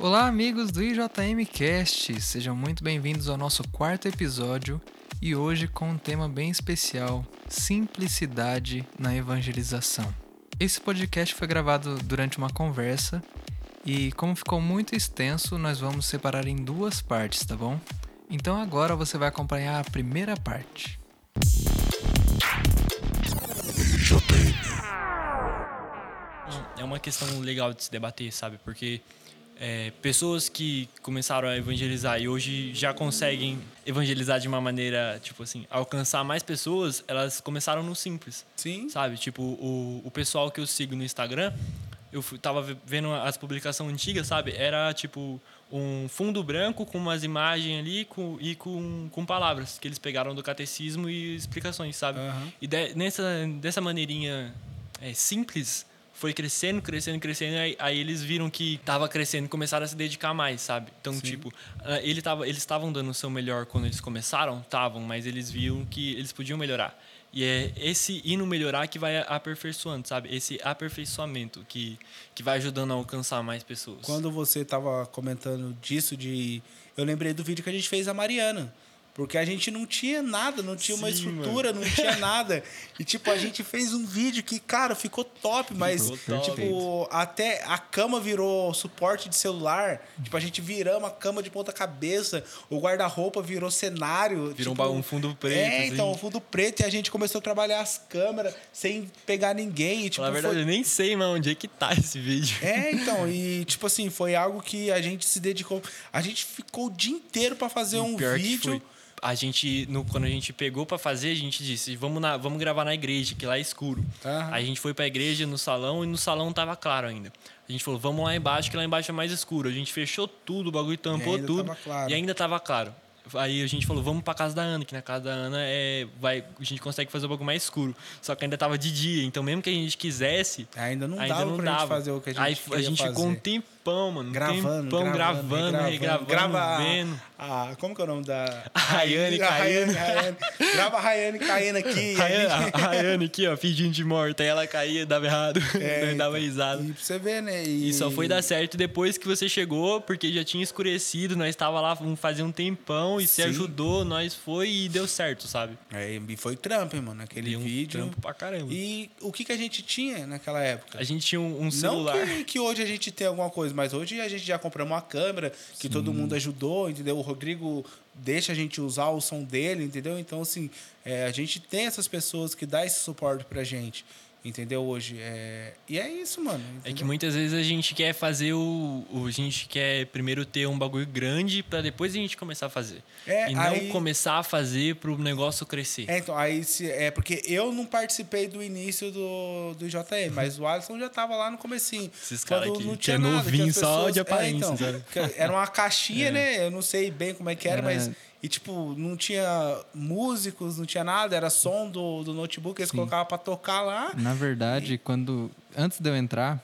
Olá, amigos do IJM Cast, sejam muito bem-vindos ao nosso quarto episódio e hoje com um tema bem especial: simplicidade na evangelização. Esse podcast foi gravado durante uma conversa e, como ficou muito extenso, nós vamos separar em duas partes, tá bom? Então agora você vai acompanhar a primeira parte. É uma questão legal de se debater, sabe? Porque é, pessoas que começaram a evangelizar e hoje já conseguem evangelizar de uma maneira, tipo assim, alcançar mais pessoas, elas começaram no simples. Sim. Sabe? Tipo, o, o pessoal que eu sigo no Instagram, eu fui, tava vendo as publicações antigas, sabe? Era tipo um fundo branco com umas imagens ali com, e com, com palavras que eles pegaram do catecismo e explicações, sabe? Uhum. E de, nessa, dessa maneirinha é, simples, foi crescendo, crescendo, crescendo, aí, aí, eles viram que tava crescendo e começaram a se dedicar mais, sabe? Então, Sim. tipo, ah, ele tava, eles estavam dando o seu melhor quando eles começaram? Estavam, mas eles viram que eles podiam melhorar. E é esse ir no melhorar que vai aperfeiçoando, sabe? Esse aperfeiçoamento que, que vai ajudando a alcançar mais pessoas. Quando você tava comentando disso, de eu lembrei do vídeo que a gente fez a Mariana. Porque a gente não tinha nada, não tinha Sim, uma estrutura, mano. não tinha nada. E, tipo, a gente fez um vídeo que, cara, ficou top, mas, ficou tipo, top. até a cama virou suporte de celular. Tipo, a gente viramos a cama de ponta cabeça, o guarda-roupa virou cenário. Virou tipo, um fundo preto. É, assim. então, um fundo preto. E a gente começou a trabalhar as câmeras sem pegar ninguém. E, tipo, Na verdade, foi... eu nem sei, mano, onde é que tá esse vídeo. É, então, e, tipo assim, foi algo que a gente se dedicou. A gente ficou o dia inteiro para fazer um vídeo a gente, no, quando a gente pegou para fazer, a gente disse, vamos, na, vamos gravar na igreja, que lá é escuro. Uhum. A gente foi pra igreja, no salão, e no salão tava claro ainda. A gente falou, vamos lá embaixo, que lá embaixo é mais escuro. A gente fechou tudo, o bagulho tampou e tudo. Claro. E ainda tava claro. Aí a gente falou, vamos pra casa da Ana, que na casa da Ana é, vai, a gente consegue fazer um pouco mais escuro. Só que ainda tava de dia, então mesmo que a gente quisesse. Ainda não ainda dava não dava. gente fazer o que a gente Aí a gente fazer. ficou um tempão, mano. Gravando, tempão, gravando, gravando, regravando, grava vendo. A, como que é o nome da. A Rayane, a. Grava a Rayane caindo aqui. A Rayane aqui, ó, fingindo de morta. Aí ela caía, dava errado. É, dava então, risada. E pra você ver, né? E... e... só foi dar certo depois que você chegou, porque já tinha escurecido, nós estava lá fazia um tempão e Sim. você ajudou, nós foi e deu certo, sabe? É, e foi trampo, hein, mano, aquele um vídeo. Trampo pra caramba. E o que, que a gente tinha naquela época? A gente tinha um, um celular. Não que, que, hoje a gente tem alguma coisa, mas hoje a gente já compramos uma câmera, que Sim. todo mundo ajudou, entendeu? O Rodrigo deixa a gente usar o som dele, entendeu? Então, assim, é, a gente tem essas pessoas que dá esse suporte pra gente. Entendeu? Hoje. É... E é isso, mano. Entendeu? É que muitas vezes a gente quer fazer o. o a gente quer primeiro ter um bagulho grande para depois a gente começar a fazer. É, e não aí... começar a fazer pro negócio crescer. É, então, aí se, é porque eu não participei do início do, do JM, mas o Alisson já tava lá no comecinho. Esses caras aqui, não tinha que é novinho pessoas... só de aparência. É, então, era uma caixinha, é. né? Eu não sei bem como é que era, era... mas e, tipo, não tinha músicos, não tinha nada, era som do, do notebook, eles Sim. colocavam pra tocar lá. Na verdade, e... quando. Antes de eu entrar,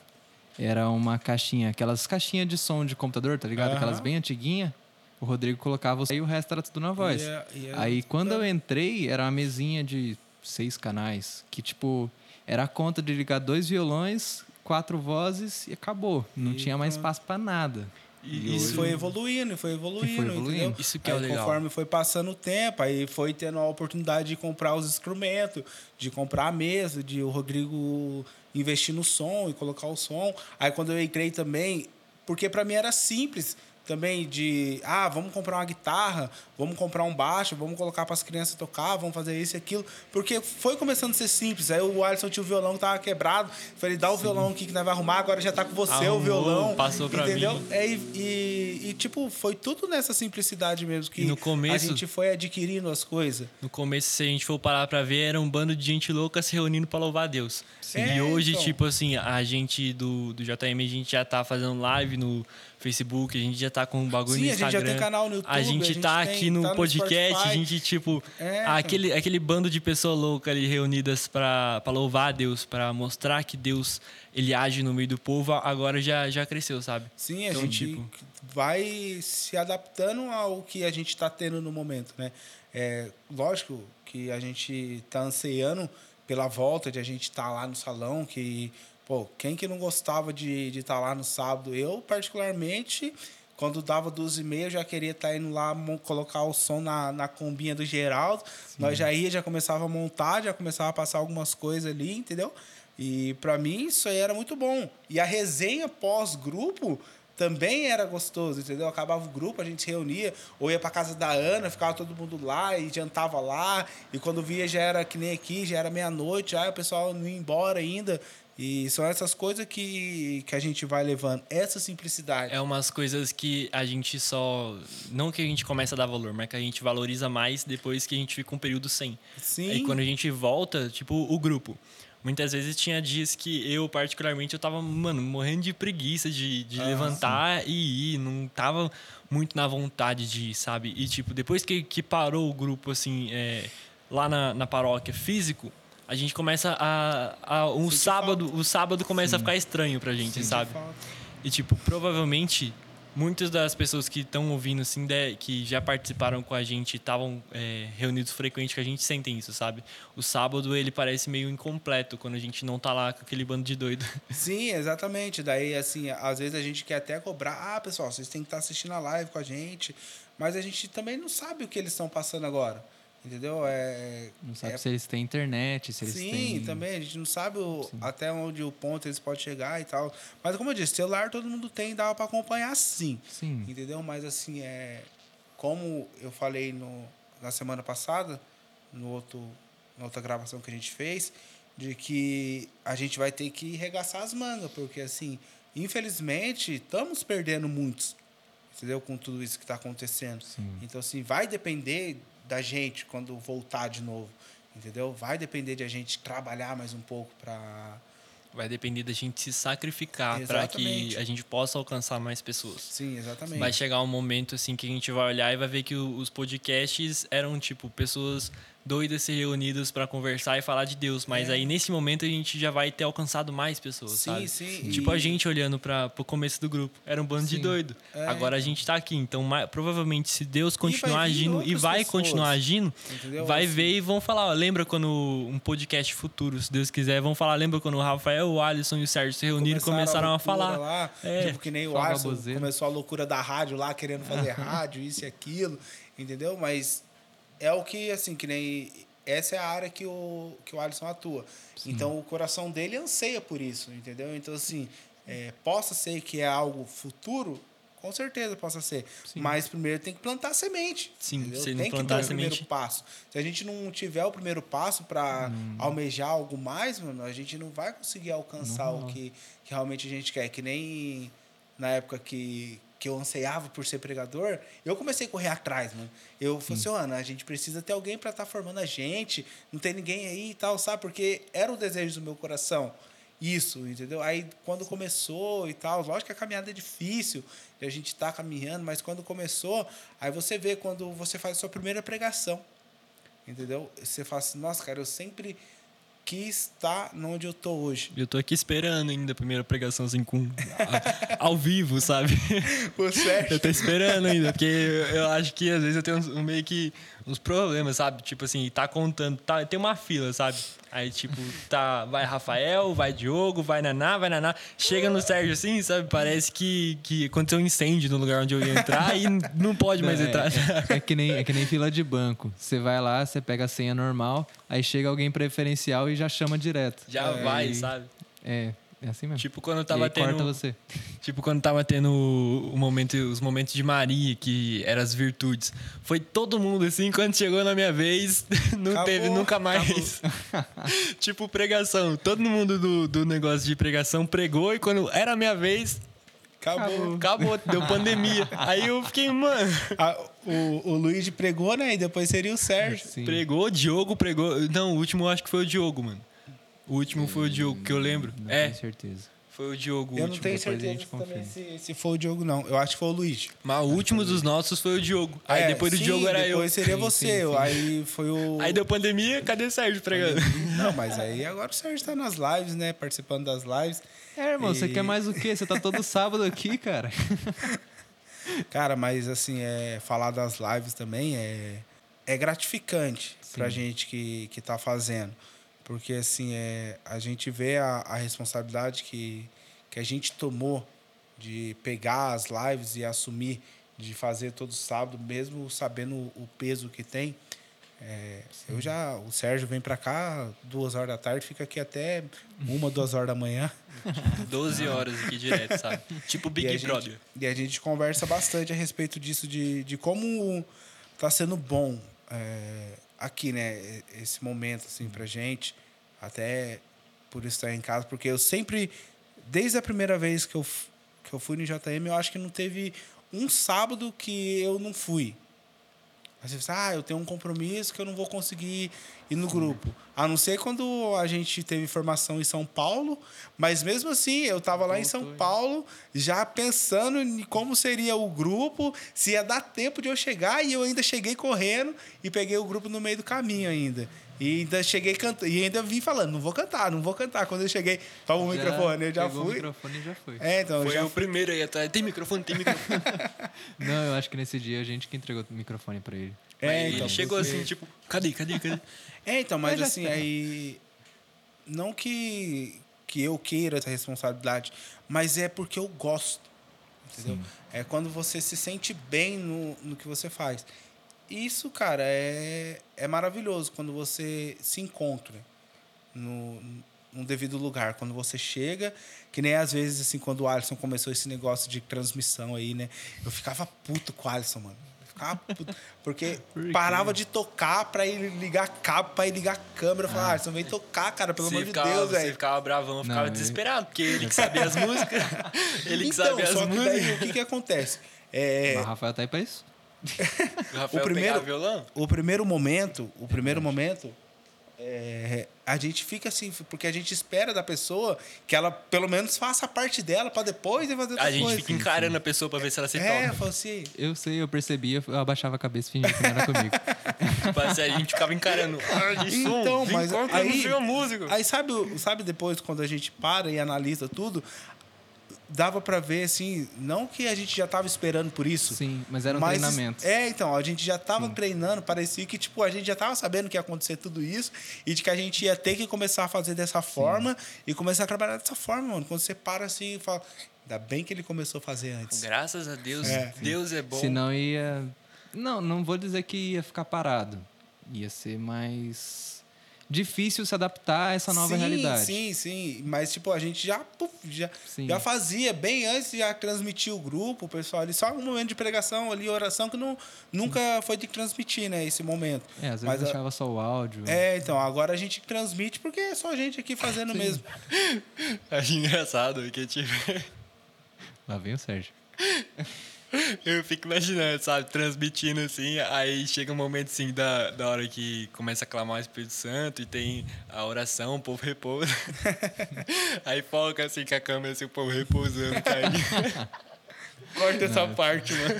era uma caixinha, aquelas caixinhas de som de computador, tá ligado? Aquelas bem antiguinhas. O Rodrigo colocava e o resto era tudo na voz. Yeah, yeah, Aí quando eu entrei, era uma mesinha de seis canais. Que, tipo, era a conta de ligar dois violões, quatro vozes e acabou. Não e tinha mais espaço para nada. E isso foi evoluindo, foi evoluindo, foi evoluindo. Entendeu? Isso que é aí, legal. Conforme foi passando o tempo, aí foi tendo a oportunidade de comprar os instrumentos, de comprar a mesa, de o Rodrigo investir no som e colocar o som. Aí quando eu entrei também, porque para mim era simples também de, ah, vamos comprar uma guitarra, vamos comprar um baixo, vamos colocar para as crianças tocar, vamos fazer isso e aquilo. Porque foi começando a ser simples. Aí o Alisson tinha o violão que tava quebrado. Falei, dá o Sim. violão aqui que nós vamos arrumar, agora já tá com você Arrumou, o violão. Passou para entendeu? mim. É, e, e, e, tipo, foi tudo nessa simplicidade mesmo que no começo, a gente foi adquirindo as coisas. No começo, se a gente for parar para ver, era um bando de gente louca se reunindo para louvar a Deus. É, e hoje, então. tipo assim, a gente do, do JM, a gente já tá fazendo live no Facebook, a gente já tá com um bagulho Sim, no Instagram. a gente já tem canal no YouTube. A gente, a gente tá tem, aqui no tá podcast, a gente, tipo, é, aquele, aquele bando de pessoas loucas ali reunidas para louvar a Deus, para mostrar que Deus ele age no meio do povo, agora já, já cresceu, sabe? Sim, a então, gente tipo... vai se adaptando ao que a gente está tendo no momento, né? É, lógico que a gente está ansiando pela volta de a gente estar tá lá no salão, que Pô, quem que não gostava de estar de tá lá no sábado? Eu, particularmente, quando dava duas e meia, eu já queria estar tá indo lá colocar o som na, na combinha do Geraldo. Sim. Nós já ia, já começava a montar, já começava a passar algumas coisas ali, entendeu? E para mim isso aí era muito bom. E a resenha pós-grupo também era gostoso, entendeu? Acabava o grupo, a gente se reunia, ou ia para casa da Ana, ficava todo mundo lá e jantava lá. E quando via já era que nem aqui, já era meia-noite, aí o pessoal não ia embora ainda. E são essas coisas que, que a gente vai levando, essa simplicidade. É umas coisas que a gente só. Não que a gente começa a dar valor, mas que a gente valoriza mais depois que a gente fica um período sem. Sim. E quando a gente volta, tipo, o grupo. Muitas vezes tinha dias que eu, particularmente, eu tava, mano, morrendo de preguiça de, de ah, levantar sim. e ir. Não tava muito na vontade de ir, sabe? E, tipo, depois que, que parou o grupo, assim, é, lá na, na paróquia físico, a gente começa a. a um sábado, o sábado começa Sim. a ficar estranho pra gente, Sim, sabe? E tipo, provavelmente muitas das pessoas que estão ouvindo, assim, de, que já participaram com a gente, estavam é, reunidos frequente, que a gente sentem isso, sabe? O sábado, ele parece meio incompleto quando a gente não tá lá com aquele bando de doido. Sim, exatamente. Daí, assim, às vezes a gente quer até cobrar, ah, pessoal, vocês têm que estar tá assistindo a live com a gente, mas a gente também não sabe o que eles estão passando agora. Entendeu? É, não sabe é... se eles têm internet, se eles Sim, têm. Sim, também. A gente não sabe o, até onde o ponto eles podem chegar e tal. Mas, como eu disse, celular todo mundo tem, dava para acompanhar sim. Sim. Entendeu? Mas, assim, é. Como eu falei no, na semana passada, no outro, na outra gravação que a gente fez, de que a gente vai ter que regaçar as mangas, porque, assim, infelizmente, estamos perdendo muitos. Entendeu? Com tudo isso que está acontecendo. Sim. Então, assim, vai depender da gente quando voltar de novo, entendeu? Vai depender de a gente trabalhar mais um pouco para vai depender da gente se sacrificar para que a gente possa alcançar mais pessoas. Sim, exatamente. Vai chegar um momento assim que a gente vai olhar e vai ver que os podcasts eram tipo pessoas doidas se reunidas para conversar e falar de Deus, mas é. aí nesse momento a gente já vai ter alcançado mais pessoas, sim, sabe? Sim, Tipo a gente olhando para o começo do grupo, era um bando sim. de doido. É. Agora a gente está aqui, então mais, provavelmente se Deus continuar agindo e vai pessoas. continuar agindo, Entendeu? vai assim. ver e vão falar, ó, lembra quando um podcast futuro, se Deus quiser, vão falar, lembra quando o Rafael, o Alisson e o Sérgio se reuniram e começaram a, a falar. Lá, é. Tipo que nem o Alisson começou a loucura da rádio lá, querendo fazer rádio, isso e aquilo, entendeu? Mas é o que, assim, que nem essa é a área que o, que o Alisson atua. Sim. Então, o coração dele anseia por isso, entendeu? Então, assim, é, possa ser que é algo futuro, com certeza possa ser. Sim. Mas primeiro tem que plantar semente. Sim, entendeu? se tem que ter o primeiro passo. Se a gente não tiver o primeiro passo para hum. almejar algo mais, mano, a gente não vai conseguir alcançar não. o que, que realmente a gente quer. Que nem na época que, que eu anseiava por ser pregador, eu comecei a correr atrás, mano. Eu falei assim, Ana, a gente precisa ter alguém para estar tá formando a gente, não tem ninguém aí e tal, sabe? Porque era o desejo do meu coração. Isso, entendeu? Aí quando começou e tal, lógico que a caminhada é difícil, a gente está caminhando, mas quando começou, aí você vê quando você faz a sua primeira pregação. Entendeu? Você fala assim, nossa, cara, eu sempre que está onde eu tô hoje. Eu tô aqui esperando ainda a primeira pregação assim com a, ao vivo, sabe? Você Eu tô esperando ainda, porque eu acho que às vezes eu tenho um, meio que uns problemas, sabe? Tipo assim, tá contando, tá, tem uma fila, sabe? Aí, tipo, tá, vai Rafael, vai Diogo, vai Naná, vai Naná. Chega no Sérgio assim, sabe? Parece que, que aconteceu um incêndio no lugar onde eu ia entrar e não pode mais é, entrar. É, é, que nem, é que nem fila de banco. Você vai lá, você pega a senha normal, aí chega alguém preferencial e já chama direto. Já é, vai, sabe? É, é assim mesmo. Tipo quando tava tendo. Corta você. Tipo quando tava tendo o momento, os momentos de Maria, que eram as virtudes. Foi todo mundo assim, quando chegou na minha vez, não acabou, teve nunca mais. tipo pregação. Todo mundo do, do negócio de pregação pregou e quando era a minha vez. Acabou. Acabou, deu pandemia. Aí eu fiquei, mano. A, o, o Luiz pregou, né? E depois seria o Sérgio. Sim. Pregou, Diogo pregou. Não, o último eu acho que foi o Diogo, mano. O último foi o Diogo, que eu lembro. Não é. tenho certeza. Foi o Diogo. Eu não tenho certeza também se, se foi o Diogo, não. Eu acho que foi o Luiz. Mas o último dos nossos foi o Diogo. Aí é, depois do sim, Diogo era depois eu. Depois seria você. Sim, sim. Aí foi o. Aí deu pandemia, cadê o Sérgio pregando? Não, mas aí agora o Sérgio tá nas lives, né? Participando das lives. É, irmão, e... você quer mais o quê? Você tá todo sábado aqui, cara. Cara, mas assim, é, falar das lives também é, é gratificante Sim. pra gente que, que tá fazendo. Porque, assim, é, a gente vê a, a responsabilidade que, que a gente tomou de pegar as lives e assumir de fazer todo sábado, mesmo sabendo o peso que tem. É, eu já, o Sérgio vem para cá duas horas da tarde, fica aqui até uma, duas horas da manhã. 12 horas aqui direto, sabe? Tipo Big e Brother. Gente, e a gente conversa bastante a respeito disso, de, de como tá sendo bom é, aqui, né? Esse momento, assim, pra gente. Até por estar em casa, porque eu sempre, desde a primeira vez que eu, que eu fui no JM, eu acho que não teve um sábado que eu não fui. Aí você ah, eu tenho um compromisso que eu não vou conseguir ir no grupo. A não ser quando a gente teve formação em São Paulo, mas mesmo assim, eu estava lá em São Paulo, já pensando em como seria o grupo, se ia dar tempo de eu chegar, e eu ainda cheguei correndo e peguei o grupo no meio do caminho ainda. E ainda cheguei cantando. E ainda vim falando, não vou cantar, não vou cantar. Quando eu cheguei, toma o microfone, eu já pegou fui. o microfone e já foi. É, então, Foi já o primeiro aí atrás. Tem microfone, tem microfone. Não, eu acho que nesse dia a gente que entregou o microfone pra ele. É, então, ele chegou assim, tipo, cadê, cadê, cadê? É, então, mas assim, aí. Não que, que eu queira essa responsabilidade, mas é porque eu gosto. Entendeu? É quando você se sente bem no, no que você faz. Isso, cara, é, é maravilhoso quando você se encontra no, num devido lugar. Quando você chega, que nem às vezes, assim, quando o Alisson começou esse negócio de transmissão aí, né? Eu ficava puto com o Alisson, mano. Ficava puto. Porque Por parava de tocar pra ele ligar cabo, pra ele ligar a câmera. Eu falava, Alisson, vem tocar, cara, pelo Você amor de ficava, Deus, você velho. ficava bravão, eu ficava Não, eu- desesperado, porque ele que sabia as músicas. ele que Então, sabia as só que músicas. daí, o que que acontece? É, Mas o Rafael tá aí pra isso. O Rafael O primeiro- violão. o primeiro momento, o primeiro momento, é, a gente fica assim, porque a gente espera da pessoa que ela pelo menos faça a parte dela pra depois fazer outra A gente coisa. fica encarando a pessoa pra ver se ela se É, toca. fala assim, Eu sei, eu percebia, eu abaixava a cabeça fingindo que não era comigo. Tipo assim, a gente ficava encarando. Ah, de som, Então, mas eu aí- música. Aí sabe, sabe depois quando a gente para e analisa tudo, dava pra ver assim, não que a gente já tava esperando por isso. Sim, mas era um mas- treinamento. É, então, a gente já tava treinando, parecia que tipo a gente já tava sabendo que ia acontecer tudo isso e de que a gente ia ter que começar a fazer dessa forma e começar a trabalhar dessa forma, mano. Quando você para assim e fala, ainda bem que ele começou a fazer antes. Graças a Deus, É. Deus é bom. Senão ia. Não, não vou dizer que ia ficar parado. Ia ser mais difícil se adaptar a essa nova sim, realidade. Sim, sim. Mas, tipo, a gente já, puf, já, Sim. já fazia bem antes de já transmitir o grupo, o pessoal ali. Só um momento de pregação ali, oração, que não, nunca foi de transmitir, né? Esse momento. É, às vezes Mas a- deixava só o áudio. É, então, agora a gente transmite porque é só a gente aqui fazendo mesmo. Acho engraçado que tipo, Lá vem o Sérgio. eu fico imaginando, sabe, transmitindo assim, aí chega um momento assim da, da hora que começa a clamar o Espírito Santo e tem a oração, o povo repousa. aí foca assim com a câmera assim, o povo repousando, caindo. Corta essa parte, mano.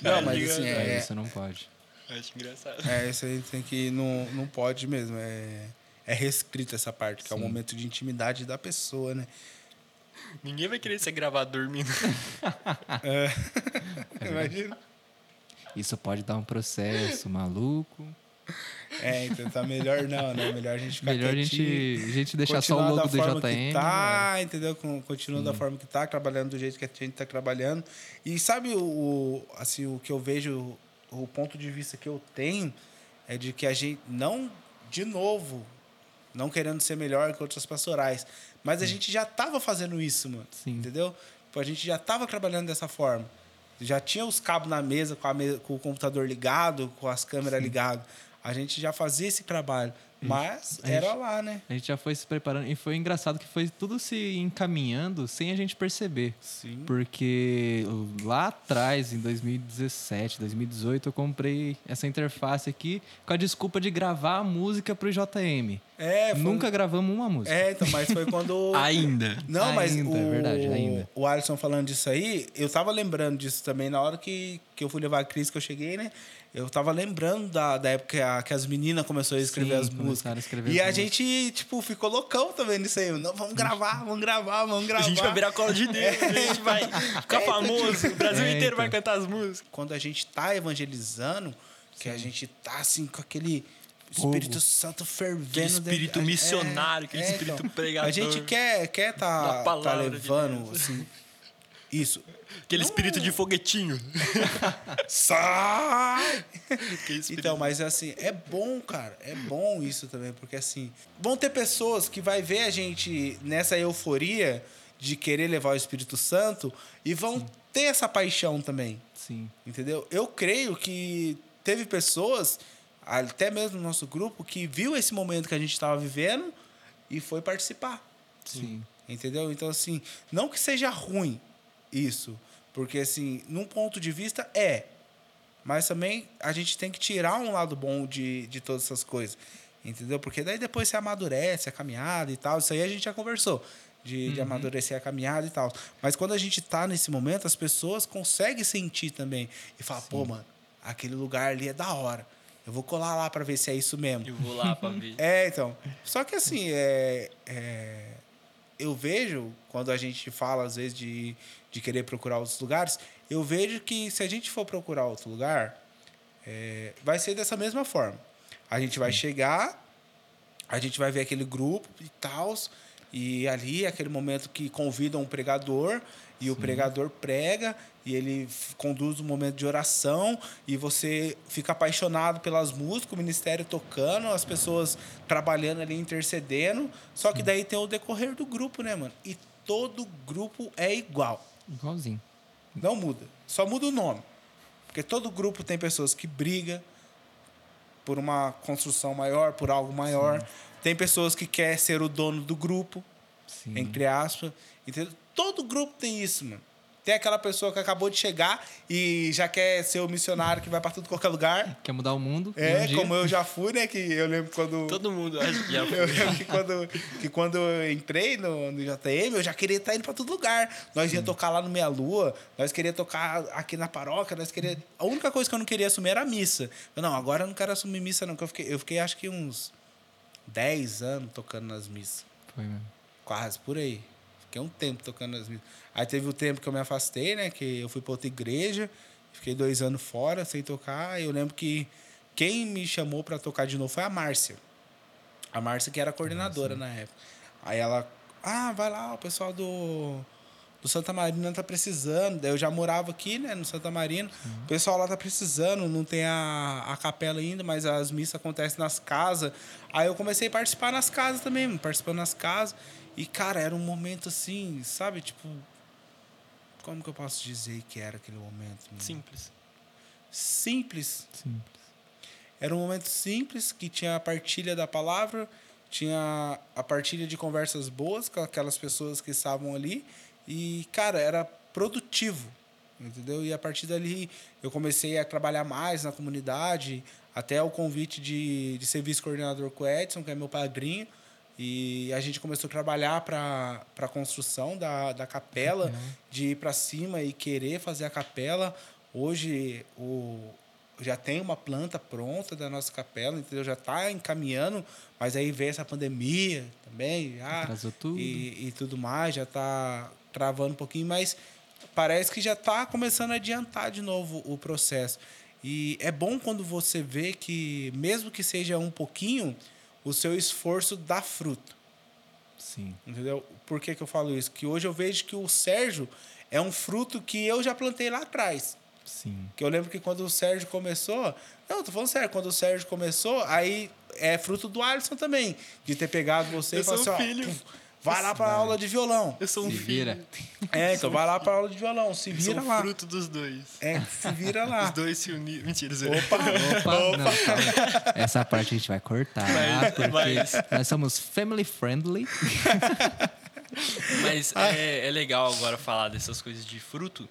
Não, mas assim, É, é, isso não pode. Acho engraçado. é isso aí tem que. Não, não pode mesmo. É, é restrito essa parte, que é o Sim. momento de intimidade da pessoa, né? Ninguém vai querer ser gravado dormindo. Imagina. Isso pode dar um processo maluco. É, então tá melhor não, né? Melhor a gente ficar Melhor a quietinho. gente, a gente deixar só o logo da do que tá, entendeu? Com- Continua da forma que tá, trabalhando do jeito que a gente tá trabalhando. E sabe o, o- assim, o que eu vejo, o ponto de vista que eu tenho é de que a gente não, de novo, não querendo ser melhor que outras pastorais, mas a gente já tava fazendo isso, mano. Sim. Entendeu? Pô, a gente já tava trabalhando dessa forma. Já tinha os cabos na mesa com, a me- com o computador ligado, com as câmeras ligadas. A gente já fazia esse trabalho. Mas a era gente- lá, né? A gente já foi se preparando. E foi engraçado que foi tudo se encaminhando sem a gente perceber. Sim. Porque lá atrás, em 2017, 2018, eu comprei essa interface aqui com a desculpa de gravar a música pro JM. É, foi- Nunca gravamos uma música. É, então, mas foi quando. Ainda. Não, mas Ainda, o, é verdade, ainda. o Alisson falando disso aí, eu tava lembrando disso também na hora que, que eu fui levar a Cris, que eu cheguei, né? Eu tava lembrando da, da época que, a- que as meninas começaram a escrever Sim, as músicas. a escrever e as a músicas. gente, tipo, ficou loucão também nisso aí. Não, vamos gravar, vamos gravar, vamos A gravar. gente vai virar cola de Deus, a gente vai ficar famoso, o Brasil É, inteiro então. vai cantar as músicas. Quando a gente tá evangelizando, que a gente tá assim com aquele Espírito Santo fervendo. Aquele espírito dentro- missionário, aquele espírito pregador. A gente quer, quer tá, tá de levando, Deus. assim, isso. Aquele espírito de foguetinho. Sai! Então, mas assim, é bom, cara. É bom isso também, porque assim, vão ter pessoas que vai ver a gente nessa euforia de querer levar o Espírito Santo e vão ter essa paixão também. Sim. Entendeu? Eu creio que teve pessoas, até mesmo no nosso grupo, que viu esse momento que a gente estava vivendo e foi participar. Sim. Entendeu? Então, assim, não que seja ruim isso, porque, assim, num ponto de vista, é. Mas também a gente tem que tirar um lado bom de, de todas essas coisas. Entendeu? Porque daí depois você amadurece a caminhada e tal. Isso aí a gente já conversou. De, de amadurecer a caminhada e tal. Mas quando a gente tá nesse momento, as pessoas conseguem sentir também. E falar, pô, mano, aquele lugar ali é da hora. Eu vou colar lá para ver se é isso mesmo. Eu vou lá pra ver. É, então. Só que assim, é, é, eu vejo, quando a gente fala, às vezes, de, de querer procurar outros lugares, eu vejo que se a gente for procurar outro lugar, é, vai ser dessa mesma forma. A gente vai chegar, a gente vai ver aquele grupo e tal, e ali aquele momento que convidam um pregador, e o pregador prega, e ele conduz um momento de oração, e você fica apaixonado pelas músicas, o ministério tocando, as pessoas trabalhando ali, intercedendo. Só que daí tem o decorrer do grupo, né, mano? E todo grupo é igual. Igualzinho. Não muda. Só muda o nome. Porque todo grupo tem pessoas que brigam por uma construção maior, por algo maior. Tem pessoas que quer ser o dono do grupo, Sim. entre aspas. Entendeu? Todo grupo tem isso, mano. Tem aquela pessoa que acabou de chegar e já quer ser o missionário que vai para tudo qualquer lugar. Quer mudar o mundo? É, um como eu já fui, né? Que eu lembro quando. Todo mundo acho que já Eu lembro que quando, que quando eu entrei no, no JM, eu já queria estar indo para todo lugar. Nós ia tocar lá no Meia Lua, nós queria tocar aqui na paróquia, nós queria. A única coisa que eu não queria assumir era a missa. Eu, não, agora eu não quero assumir missa, não. Que eu fiquei, eu fiquei acho que uns 10 anos tocando nas missas. Foi mesmo. Quase, por aí. Fiquei um tempo tocando nas missas. Aí teve o tempo que eu me afastei, né? Que eu fui para outra igreja. Fiquei dois anos fora, sem tocar. Eu lembro que quem me chamou para tocar de novo foi a Márcia. A Márcia, que era coordenadora na época. Aí ela... Ah, vai lá, o pessoal do... Do Santa Marina tá precisando. Daí eu já morava aqui, né, no Santa Marina. O pessoal lá tá precisando, não tem a, a capela ainda, mas as missas acontecem nas casas. Aí eu comecei a participar nas casas também, participando nas casas. E, cara, era um momento assim, sabe? Tipo. Como que eu posso dizer que era aquele momento? mano? Simples. Simples. Simples. Era um momento simples que tinha a partilha da palavra, tinha a partilha de conversas boas com aquelas pessoas que estavam ali. E, cara, era produtivo, entendeu? E a partir dali eu comecei a trabalhar mais na comunidade, até o convite de, de ser vice-coordenador com o Edson, que é meu padrinho. E a gente começou a trabalhar para a construção da, da capela, de ir para cima e querer fazer a capela. Hoje o, já tem uma planta pronta da nossa capela, entendeu? Já está encaminhando, mas aí veio essa pandemia também, já, Atrasou tudo. E, e tudo mais, já está travando um pouquinho, mas parece que já está começando a adiantar de novo o processo. E é bom quando você vê que, mesmo que seja um pouquinho, o seu esforço dá fruto. Sim. Entendeu? Por que, que eu falo isso? Que hoje eu vejo que o Sérgio é um fruto que eu já plantei lá atrás. Sim. Que eu lembro que quando o Sérgio começou. Não, tô falando sério, quando o Sérgio começou, aí é fruto do Alisson também. De ter pegado você Eu e falado sou assim, um ó, filho. Vai lá pra aula de violão. Eu sou um Se filho. vira. É, então vai lá pra aula de violão, se Eu vira sou lá. fruto dos dois. É, se vira Os lá. dois se uniram. Mentira, Zé. Opa! Opa, não, calma. Essa parte a gente vai cortar, Mas- porque mas- nós somos family friendly. Mas é, é legal agora falar dessas coisas de fruto,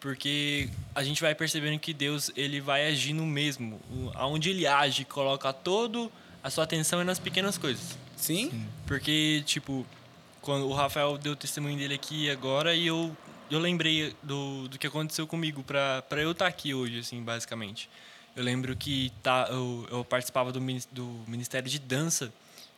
porque a gente vai percebendo que Deus ele vai agindo mesmo. Aonde ele age, coloca todo a sua atenção é nas pequenas coisas. Sim? Porque, tipo, quando o Rafael deu o testemunho dele aqui agora e eu, eu lembrei do, do que aconteceu comigo pra, pra eu estar aqui hoje, assim, basicamente. Eu lembro que tá, eu, eu participava do, do Ministério de Dança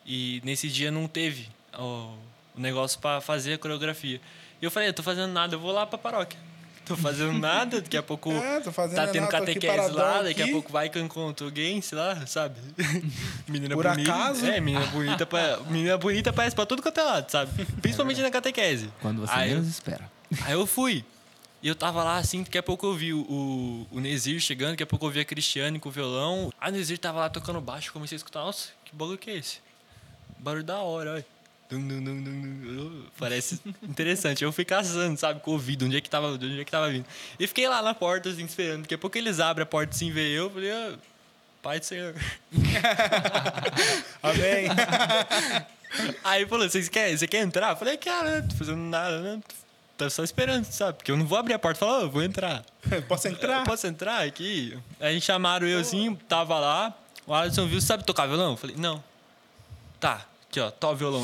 e nesse dia não teve ó, o negócio pra fazer a coreografia. E eu falei, eu tô fazendo nada, eu vou lá pra paróquia. tô fazendo nada, daqui a pouco É, tô fazendo tá tendo nada, catequese lá, daqui a pouco vai que eu encontro alguém, sei lá, sabe? menina Por bonita. acaso? É, menina bonita, pra, menina bonita parece pra tudo quanto é lado, sabe? Principalmente na catequese. Quando você Aí menos espera. Aí eu fui. E eu tava lá assim, daqui a pouco eu vi o, o, o Nezir chegando, daqui a pouco eu vi a Cristiane com o violão. A Nezir tava lá tocando baixo, comecei a escutar, nossa, que bagulho que é esse? Barulho da hora, olha. Dum, dum, dum, dum, dum. Parece interessante. Eu fui caçando, sabe, com o ouvido, onde é que tava, onde é que tava vindo. E fiquei lá na porta, assim, esperando. Daqui a pouco eles abrem a porta assim, vê eu, falei, ah, Pai do Senhor. Amém. Aí falou, você quer, você quer entrar? Eu falei, cara, não tô fazendo nada, né? Tô só esperando, sabe? Porque eu não vou abrir a porta e falar, "Ô, eu vou entrar. Posso entrar? Eu posso entrar aqui? Aí chamaram eu assim, tava lá. O Alisson viu, sabe tocar violão? Eu falei, não. Tá, aqui ó, tó o violão.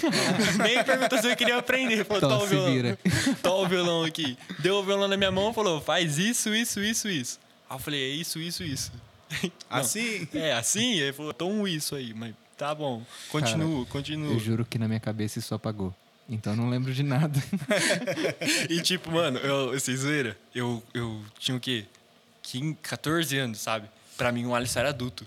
Nem perguntou se eu queria aprender. Falou, tó o violão. vira. Tó o violão aqui. Deu o violão na minha mão e falou, faz isso, isso, isso, isso. Aí eu falei, é isso, isso, isso. Não. Assim? É, assim? Ele falou, tô um isso aí, mas tá bom. Continua, continua. Eu juro que na minha cabeça isso apagou. Então eu não lembro de nada. E tipo, mano, eu, vocês viram? Eu, eu tinha o quê? 15, 14 anos, sabe? Pra mim, o Alisson era adulto.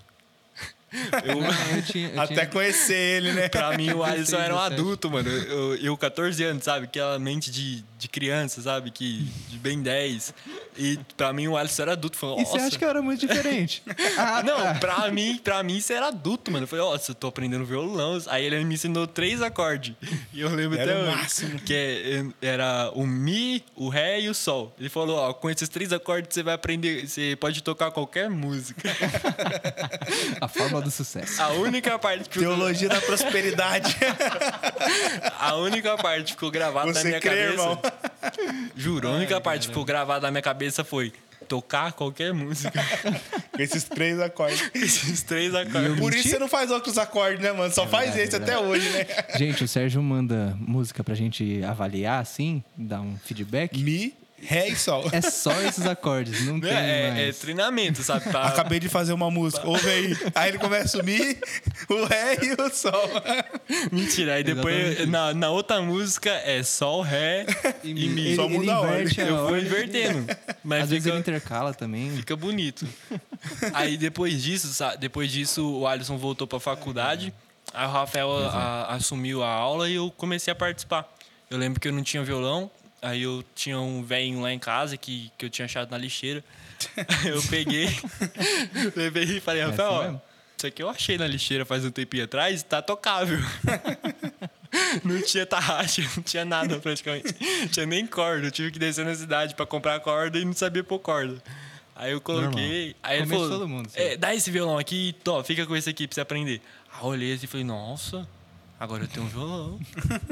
Eu, eu tinha, eu Até tinha- conhecer ele, né? pra mim, o Alisson era um 17. adulto, mano. Eu, eu 14 anos, sabe? Aquela mente de, de criança, sabe? Que, de bem 10. E pra mim, o Alisson era adulto. Falei, E você acha que eu era muito diferente? ah, Não, tá. pra mim, pra mim, você era adulto, mano. Eu falei, nossa, eu tô aprendendo violão. Aí ele me ensinou três acordes. E eu lembro Era até o máximo. Que é- era o Mi, o Ré e o Sol. Ele falou, ó, com esses três acordes você vai aprender, você pode tocar qualquer música. A fórmula do sucesso. A única parte que Teologia da prosperidade. a única parte que ficou gravada na Você minha crê, cabeça. irmão? Juro, a única parte que ficou gravada na minha cabeça foi tocar qualquer música. Com esses três acordes. Esses três acordes. Por isso você não faz outros acordes, né, mano? Só faz verdade, esse é até hoje, né? Gente, o Sérgio manda música pra gente avaliar, assim, dar um feedback. Mi, Ré e Sol. É só esses acordes, não tem É, é mais. treinamento, sabe? Pra- Acabei de fazer uma música. Ouve aí. Aí ele começa o Mi, o Ré e o Sol. Mentira, aí depois na, na outra música é Sol, Ré e, Mi. Ele, Só ele muda a ordem. a Eu vou invertendo. Mas Às vezes ele fica, intercala também. fica bonito. Aí depois disso, sa- depois disso, o Alisson voltou pra faculdade. Aí o Rafael a- assumiu a aula e eu comecei a participar. Eu lembro que eu não tinha violão. Aí eu tinha um velhinho lá em casa que, que eu tinha achado na lixeira. eu peguei, levei e falei, É Rafael, assim ó, mesmo? isso aqui eu achei na lixeira faz um tempinho atrás, tá tocável. não tinha tarraxa, não tinha nada praticamente. Não tinha nem corda. Eu tive que descer na cidade pra comprar corda e não sabia pôr corda. Aí eu coloquei. Aí ele Começo falou: todo mundo, é, dá esse violão aqui, tô, fica com esse aqui pra você aprender. Aí eu olhei assim e falei: nossa. Agora eu tenho um violão.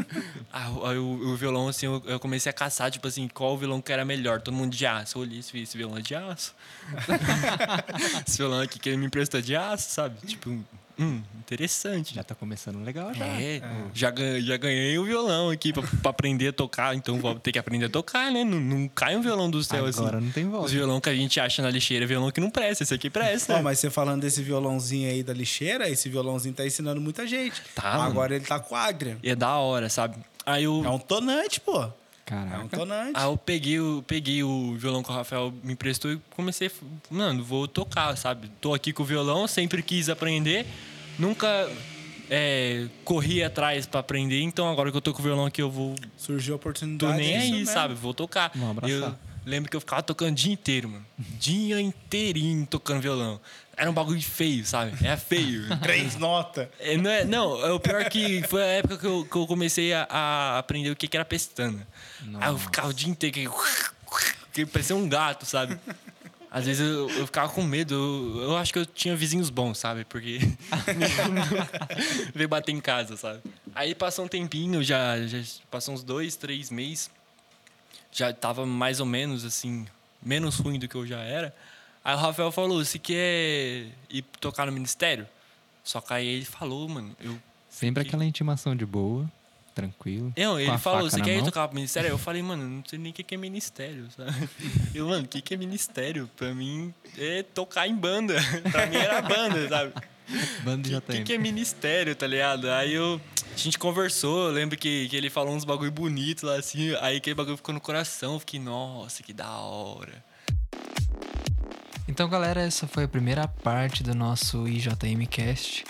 aí, o, o violão, assim, eu, eu comecei a caçar, tipo assim, qual violão que era melhor. Todo mundo de aço. Eu olhei esse, esse violão é de aço. esse violão aqui que ele me emprestou é de aço, sabe? Tipo, hum, interessante. Já tá começando legal já. É, já, ganhei, já ganhei o violão aqui pra, pra aprender a tocar, então vou ter que aprender a tocar, né? Não, não cai um violão do céu Agora assim. não tem volta. Os violão que a gente acha na lixeira é violão que não presta, esse aqui presta. Ó, mas você falando desse violãozinho aí da lixeira, esse violãozinho tá ensinando muita gente. Tá, mano. Agora ele tá com Agria. E é da hora, sabe? Aí eu, É um tonante, pô. É um Caraca. tonante. aí eu peguei, o, peguei o violão que o Rafael me emprestou e comecei, a- mano, vou tocar, sabe? Tô aqui com o violão, sempre quis aprender, nunca é, corri atrás pra aprender, então agora que eu tô com o violão aqui eu vou Surgiu a oportunidade. Tô nem aí, mesmo. sabe? Vou tocar. Vamos abraçar. Eu lembro que eu ficava tocando o dia inteiro, mano. Dia inteirinho tocando violão. Era um bagulho feio, sabe? Era feio. Três notas. É, não, é, não, é o pior que foi a época que eu, que eu comecei a, a aprender o que, que era pestana. Aí eu ficava o dia inteiro que, que parecia um gato, sabe? Às vezes eu, eu ficava com medo. Eu, eu acho que eu tinha vizinhos bons, sabe? Porque veio bater em casa, sabe? Aí passou um tempinho, já, já passou uns dois, três meses. Já tava mais ou menos assim, menos ruim do que eu já era. Aí o Rafael falou: você quer ir tocar no ministério? Só que aí ele falou, mano, eu. Sempre aquela intimação de boa, tranquilo. Não, ele falou, você quer ir tocar pro ministério? Eu falei, mano, não sei nem o que que é ministério, sabe? Eu, mano, o que que é ministério? Pra mim é tocar em banda. pra mim era banda, sabe? Bando de O que, JM. que é ministério, tá ligado? Aí eu A gente conversou, lembro que, que ele falou uns bagulho bonito lá assim, aí aquele bagulho ficou no coração. Fiquei, nossa, que da hora. Então, galera, essa foi a primeira parte do nosso IJM Cast.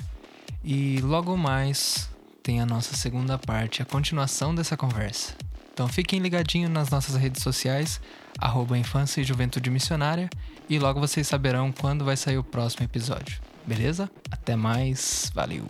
E logo mais tem a nossa segunda parte, a continuação dessa conversa. Então fiquem ligadinhos nas nossas redes sociais, arroba Infância e Juventude Missionária, e logo vocês saberão quando vai sair o próximo episódio. Beleza? Até mais, valeu!